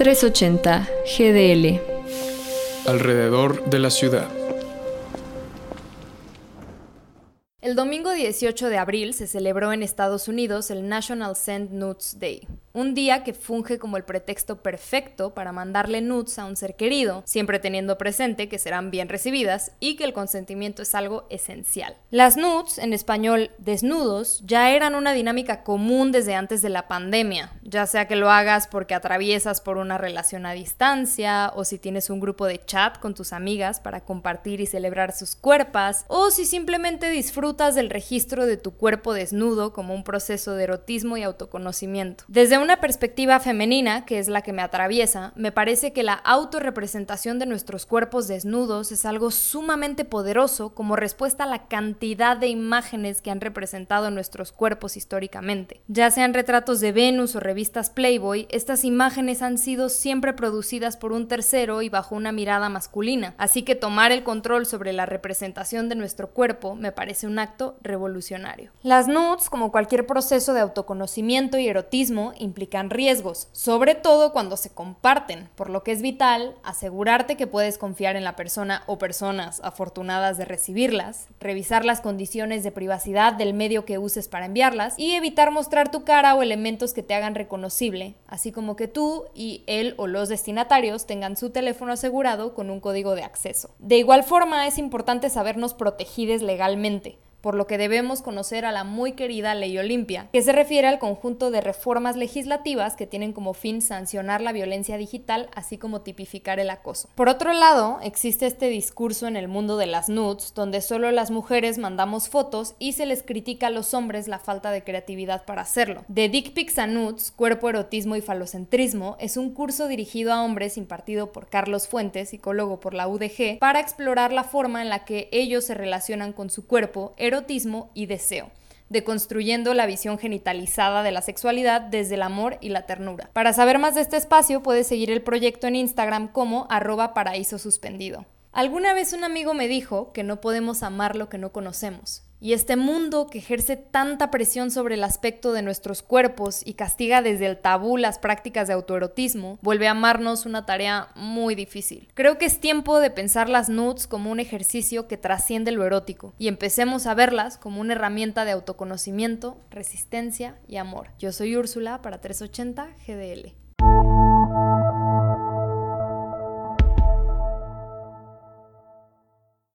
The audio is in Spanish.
380 GDL. Alrededor de la ciudad. El domingo 18 de abril se celebró en Estados Unidos el National Send Nudes Day, un día que funge como el pretexto perfecto para mandarle nudes a un ser querido, siempre teniendo presente que serán bien recibidas y que el consentimiento es algo esencial. Las nudes, en español desnudos, ya eran una dinámica común desde antes de la pandemia, ya sea que lo hagas porque atraviesas por una relación a distancia o si tienes un grupo de chat con tus amigas para compartir y celebrar sus cuerpos, o si simplemente disfrutas del registro de tu cuerpo desnudo como un proceso de erotismo y autoconocimiento. Desde una perspectiva femenina, que es la que me atraviesa, me parece que la autorrepresentación de nuestros cuerpos desnudos es algo sumamente poderoso como respuesta a la cantidad de imágenes que han representado nuestros cuerpos históricamente. Ya sean retratos de Venus o revistas Playboy, estas imágenes han sido siempre producidas por un tercero y bajo una mirada masculina, así que tomar el control sobre la representación de nuestro cuerpo me parece un revolucionario. Las nudes, como cualquier proceso de autoconocimiento y erotismo, implican riesgos, sobre todo cuando se comparten, por lo que es vital asegurarte que puedes confiar en la persona o personas afortunadas de recibirlas, revisar las condiciones de privacidad del medio que uses para enviarlas y evitar mostrar tu cara o elementos que te hagan reconocible, así como que tú y él o los destinatarios tengan su teléfono asegurado con un código de acceso. De igual forma, es importante sabernos protegidos legalmente por lo que debemos conocer a la muy querida Ley Olimpia, que se refiere al conjunto de reformas legislativas que tienen como fin sancionar la violencia digital, así como tipificar el acoso. Por otro lado, existe este discurso en el mundo de las nudes, donde solo las mujeres mandamos fotos y se les critica a los hombres la falta de creatividad para hacerlo. De Dick Pics a Nudes, Cuerpo, Erotismo y Falocentrismo, es un curso dirigido a hombres impartido por Carlos Fuentes, psicólogo por la UDG, para explorar la forma en la que ellos se relacionan con su cuerpo, erotismo y deseo deconstruyendo la visión genitalizada de la sexualidad desde el amor y la ternura. Para saber más de este espacio puedes seguir el proyecto en Instagram como arroba paraíso suspendido. Alguna vez un amigo me dijo que no podemos amar lo que no conocemos. Y este mundo que ejerce tanta presión sobre el aspecto de nuestros cuerpos y castiga desde el tabú las prácticas de autoerotismo, vuelve a amarnos una tarea muy difícil. Creo que es tiempo de pensar las nudes como un ejercicio que trasciende lo erótico y empecemos a verlas como una herramienta de autoconocimiento, resistencia y amor. Yo soy Úrsula para 380 GDL.